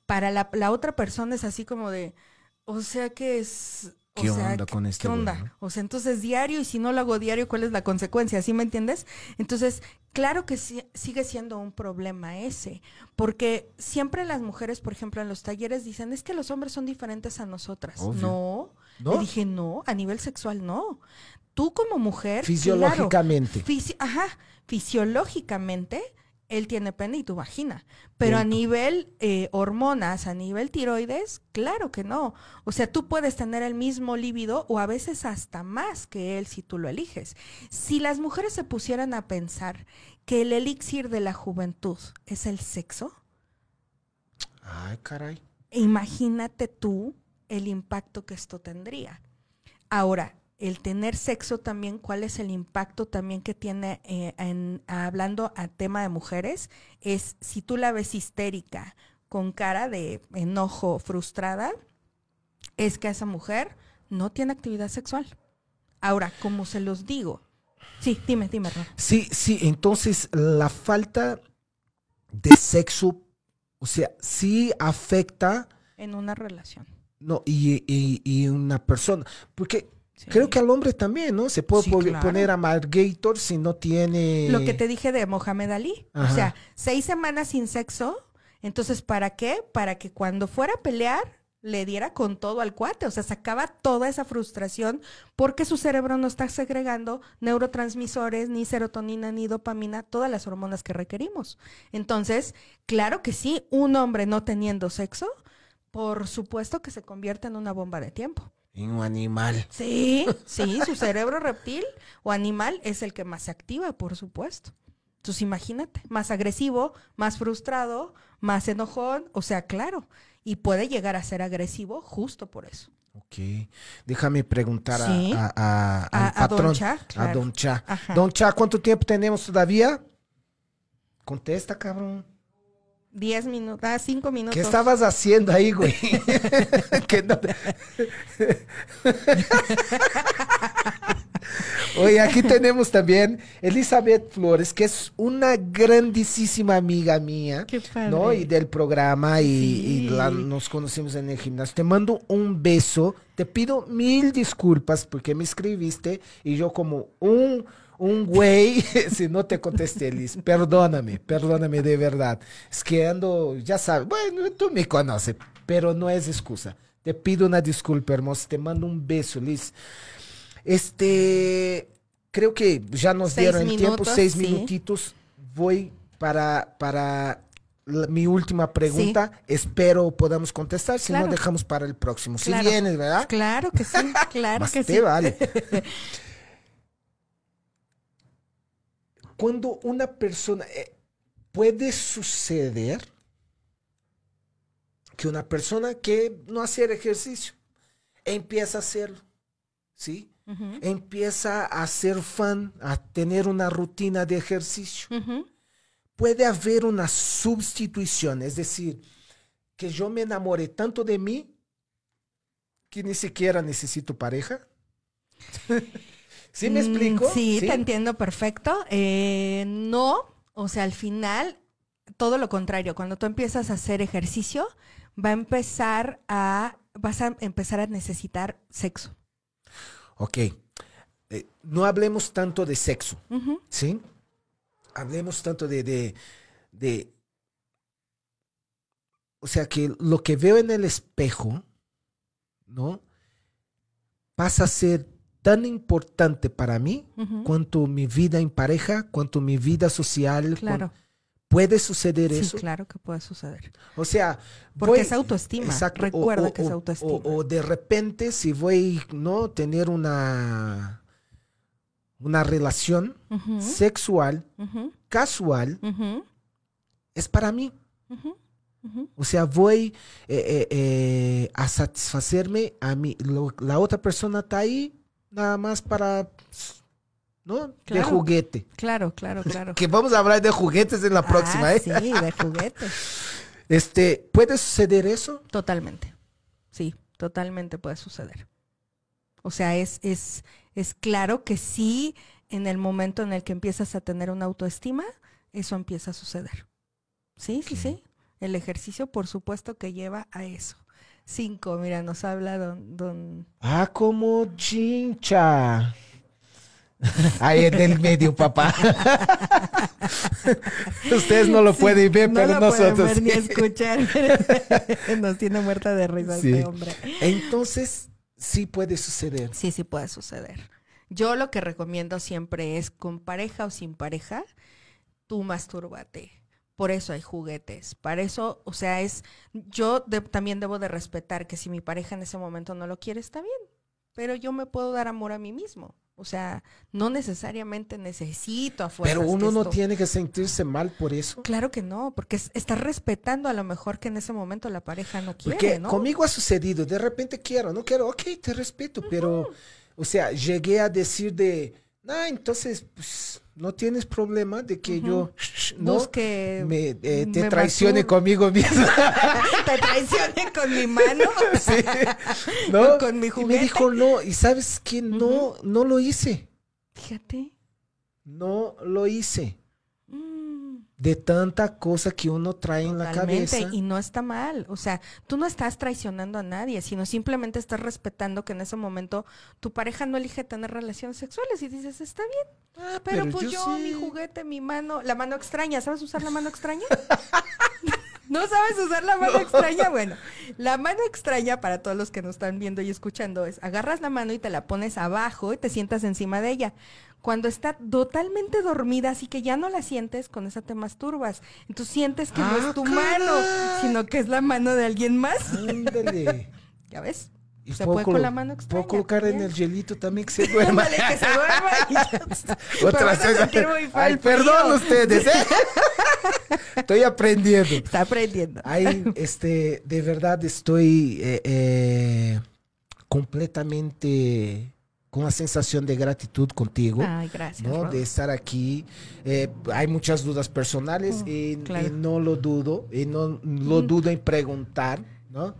B: Para la, la otra persona es así como de, o sea que es
A: ¿Qué onda con este?
B: ¿Qué onda? O sea, entonces diario y si no lo hago diario, ¿cuál es la consecuencia? ¿Sí me entiendes? Entonces, claro que sigue siendo un problema ese, porque siempre las mujeres, por ejemplo, en los talleres dicen, es que los hombres son diferentes a nosotras. No, Le dije, no, a nivel sexual no. Tú como mujer...
A: Fisiológicamente.
B: ajá, fisiológicamente él tiene pene y tu vagina. Pero a nivel eh, hormonas, a nivel tiroides, claro que no. O sea, tú puedes tener el mismo líbido o a veces hasta más que él si tú lo eliges. Si las mujeres se pusieran a pensar que el elixir de la juventud es el sexo.
A: Ay, caray.
B: Imagínate tú el impacto que esto tendría. Ahora, el tener sexo también, cuál es el impacto también que tiene, eh, en, hablando a tema de mujeres, es si tú la ves histérica, con cara de enojo, frustrada, es que esa mujer no tiene actividad sexual. Ahora, como se los digo, sí, dime, dime.
A: Sí, sí, entonces la falta de sexo, o sea, sí afecta.
B: En una relación.
A: No, y, y, y una persona, porque Creo que al hombre también, ¿no? Se puede poner a Margator si no tiene...
B: Lo que te dije de Mohamed Ali. O sea, seis semanas sin sexo. Entonces, ¿para qué? Para que cuando fuera a pelear le diera con todo al cuate. O sea, sacaba toda esa frustración porque su cerebro no está segregando neurotransmisores, ni serotonina, ni dopamina, todas las hormonas que requerimos. Entonces, claro que sí, un hombre no teniendo sexo, por supuesto que se convierte en una bomba de tiempo.
A: En un animal.
B: Sí, sí, su cerebro reptil o animal es el que más se activa, por supuesto. Entonces imagínate, más agresivo, más frustrado, más enojón, o sea, claro, y puede llegar a ser agresivo justo por eso.
A: Ok, déjame preguntar a, a, Don Cha. A Don Cha. Don Cha, ¿cuánto tiempo tenemos todavía? Contesta, cabrón.
B: 10 minutos, ah, 5 minutos.
A: ¿Qué estabas haciendo ahí, güey? Oye, aquí tenemos también Elizabeth Flores, que es una grandísima amiga mía, Qué padre. ¿no? Y del programa y, nos conocimos en el gimnasio. Te mando un beso, te pido mil disculpas porque me escribiste y yo como un un güey, si no te contesté, Liz, perdóname, perdóname de verdad. Es que ando, ya sabes, bueno, tú me conoces, pero no es excusa. Te pido una disculpa, hermosa, te mando un beso, Liz. Este, creo que ya nos dieron el tiempo, seis minutitos. Voy para, para mi última pregunta. Espero podamos contestar, si no dejamos para el próximo. Si vienes, ¿verdad?
B: Claro que sí, claro que sí.
A: vale. cuando una persona, eh, puede suceder que una persona que no hace ejercicio empieza a hacerlo, ¿sí? Empieza a ser fan, a tener una rutina de ejercicio. Puede haber una sustitución, es decir, que yo me enamore tanto de mí que ni siquiera necesito pareja. ¿Sí me mm, explico?
B: sí, te entiendo perfecto. Eh, no, o sea, al final, todo lo contrario. Cuando tú empiezas a hacer ejercicio, va a empezar a, vas a empezar a necesitar sexo.
A: Ok. Eh, no hablemos tanto de sexo, ¿sí? Hablemos tanto de, de, de, o sea, que lo que veo en el espejo, ¿no? Pasa a ser tan importante para mí cuanto mi vida en pareja, cuanto mi vida social.
B: Claro.
A: ¿Puede suceder
B: sí,
A: eso?
B: claro que puede suceder.
A: O sea,
B: porque es autoestima. Recuerda que es autoestima.
A: O, de repente, si voy no tener una una relación sexual casual, es para mí. O sea, voy eh, eh, eh, a satisfacerme a mí. la otra persona está ahí nada más para, ¿no? de juguete.
B: Claro, claro, claro.
A: que vamos a hablar de juguetes en la ah, próxima, ¿eh?
B: Sí, de juguetes.
A: este, ¿puede suceder eso?
B: Totalmente. Sí, totalmente puede suceder. O sea, es, es, es claro que sí, en el momento en el que empiezas a tener una autoestima, eso empieza a suceder. Sí, sí, sí. El ejercicio, por supuesto, que lleva a eso. Cinco, mira, nos habla don... don...
A: Ah, como chincha. Ahí en el medio, papá. Ustedes no lo pueden ver, pero lo nosotros. Pueden ver
B: ni escuchar. Nos tiene muerta de risa este hombre.
A: Entonces, sí puede suceder.
B: Sí, sí puede suceder. Yo lo que recomiendo siempre es con pareja o sin pareja, tú mastúrbate. Por eso hay juguetes. Para eso, o sea, es, yo también debo de respetar que si mi pareja en ese momento no lo quiere, está bien. Pero yo me puedo dar amor a mí mismo. O sea, no necesariamente necesito afuera.
A: Pero uno no tiene que sentirse mal por eso.
B: Claro que no, porque estás respetando a lo mejor que en ese momento la pareja no quiere,
A: porque
B: ¿no?
A: Conmigo ha sucedido, de repente quiero, no quiero, ok, te respeto, pero, o sea, llegué a decir de, ah, entonces, pues, no tienes problema de que yo
B: no Busque,
A: me, eh, te traicione conmigo mismo.
B: te traicione con mi mano.
A: sí. ¿No? Con mi juguete. Y me dijo, no, y sabes que no, no lo hice.
B: Fíjate.
A: No lo hice de tanta cosa que uno trae en la cabeza.
B: Y no está mal. O sea, tú no estás traicionando a nadie, sino simplemente estás respetando que en ese momento tu pareja no elige tener relaciones sexuales y dices, está bien. Ah, pero, pues yo, mi juguete, mi mano, la mano extraña, ¿sabes usar la mano extraña? ¿No sabes usar la mano extraña? Bueno, la mano extraña, para todos los que nos están viendo y escuchando, es agarras la mano y te la pones abajo y te sientas encima de ella. Cuando está totalmente dormida, así que ya no la sientes, con esa te masturbas. Entonces sientes que no es ah, tu mano, sino que es la mano de alguien más.
A: Ándale.
B: ¿Ya ves? Y se puede con la mano extraña.
A: Puedo colocar en el hielito también que se duerma.
B: Ándale, que se duerma
A: Otra vez. Ay, perdón ustedes, ¿eh? Estoy aprendiendo.
B: Está aprendiendo.
A: Ahí, este, de verdad estoy eh, eh, completamente con una sensación de gratitud contigo.
B: Ay, gracias.
A: ¿no? De estar aquí. Eh, hay muchas dudas personales mm, y, no lo dudo, y no lo mm. dudo en preguntar, ¿no?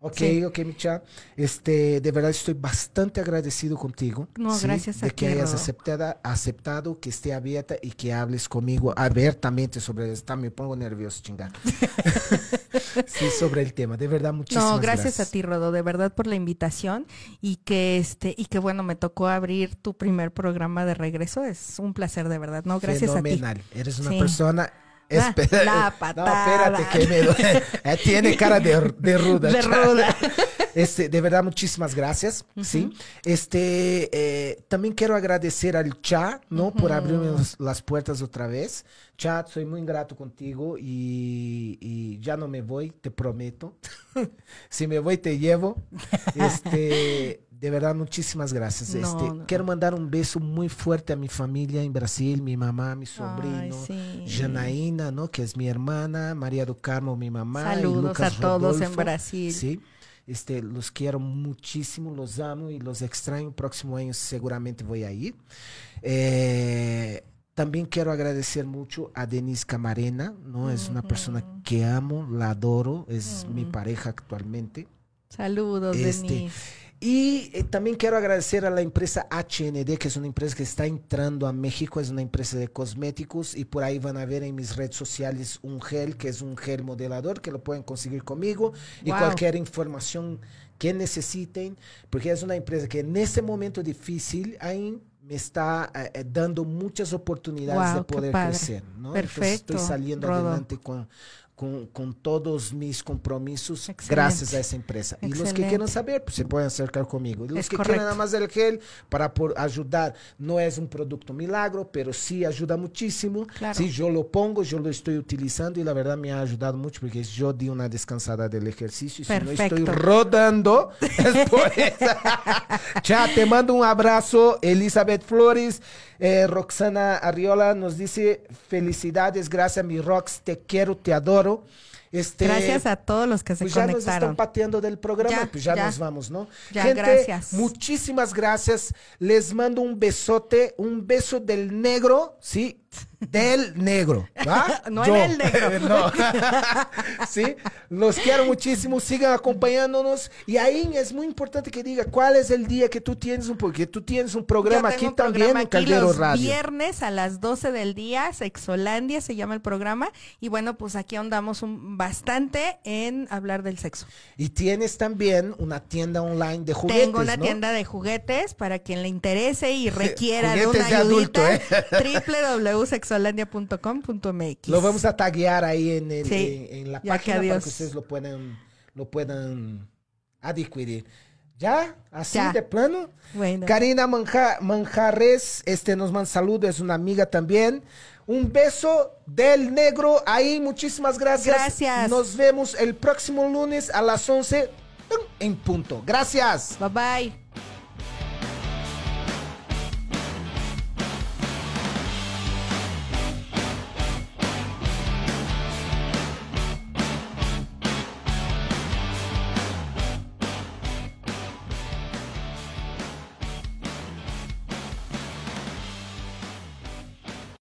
A: Ok, ok, Micha. Este, de verdad estoy bastante agradecido contigo.
B: No, gracias
A: a De que hayas aceptado, aceptado, que esté abierta y que hables conmigo abiertamente sobre esto. Me pongo nervioso, chingada. sí, sobre el tema. De verdad, muchísimas
B: gracias. No,
A: gracias,
B: a ti, Rodo, de verdad por la invitación y que este y que bueno, me tocó abrir tu primer programa de regreso. Es un placer, de verdad. No, gracias a ti.
A: Eres una persona
B: Ah, la patada.
A: No, espérate, que me... Eh, tiene cara de, de ruda.
B: De ruda.
A: Este, de verdad, muchísimas gracias. Sí. Este, eh, también quiero agradecer al Cha, ¿no? Por abrirme las puertas otra vez. Cha, soy muy ingrato contigo y, y ya no me voy, te prometo. si me voy, te llevo. Este, de verdad, muchísimas gracias. este, Quiero mandar un beso muy fuerte a mi familia en Brasil, mi mamá, mi sobrino, Janaína, ¿no? que es mi hermana, María do Carmo, mi mamá.
B: Saludos a todos en Brasil.
A: Sí. Este, los quiero muchísimo, los amo y los extraño. Próximo año seguramente voy a ir. Eh, también quiero agradecer mucho a Denise Camarena, ¿no? Es una persona que amo, la adoro, es mi pareja actualmente.
B: Saludos, este, Denise.
A: Y eh, también quiero agradecer a la empresa HND, que es una empresa que está entrando a México, es una empresa de cosméticos y por ahí van a ver en mis redes sociales un gel, que es un gel modelador, que lo pueden conseguir conmigo y cualquier información que necesiten, porque es una empresa que en ese momento difícil ahí me está eh, eh, dando muchas oportunidades de poder crecer. ¿no?
B: Perfecto.
A: estoy saliendo adelante con, con, con, todos mis compromisos gracias a esa empresa. Y los que quieran saber, pues se pueden acercar conmigo. Y los que quieran nada más el gel para por ayudar, no es un producto milagro, pero sí ayuda muchísimo. Si yo lo pongo, yo lo estoy utilizando y la verdad me ha ayudado mucho porque yo di una descansada del ejercicio y si no estoy rodando, es por eso. Chao, te mando un abrazo, Elizabeth Flores. Eh, Roxana Arriola nos dice, felicidades, gracias mi Rox, te quiero, te adoro. Este,
B: gracias a todos los que se
A: pues
B: conectaron.
A: Ya nos están pateando del programa, pues ya, nos vamos, ¿no?
B: Ya, gracias.
A: Muchísimas gracias. Les mando un besote, un beso del negro, ¿sí? del negro. ¿va?
B: no en el negro.
A: no. sí, los quiero muchísimo. Sigan acompañándonos. Y ahí es muy importante que diga cuál es el día que tú tienes un porque tú tienes un programa aquí también en Caldero Radio.
B: Viernes a las 12 del día, Sexolandia se llama el programa. Y bueno, pues aquí andamos un, bastante en hablar del sexo.
A: Y tienes también una tienda online de juguetes.
B: Tengo una tienda de juguetes para quien le interese y requiera de una ayudita. Adulto, ¿eh? www.sexolandia.com.mx.
A: Lo vamos a taguear ahí en, en, la página para que ustedes lo puedan, lo puedan adquirir. ¿Ya? ¿Así de plano? Bueno. Karina Manjarres este, nos manda saludos, es una amiga también. Un beso del negro ahí, muchísimas gracias.
B: Gracias.
A: Nos vemos el próximo lunes a las 11 en punto. Gracias.
B: Bye bye.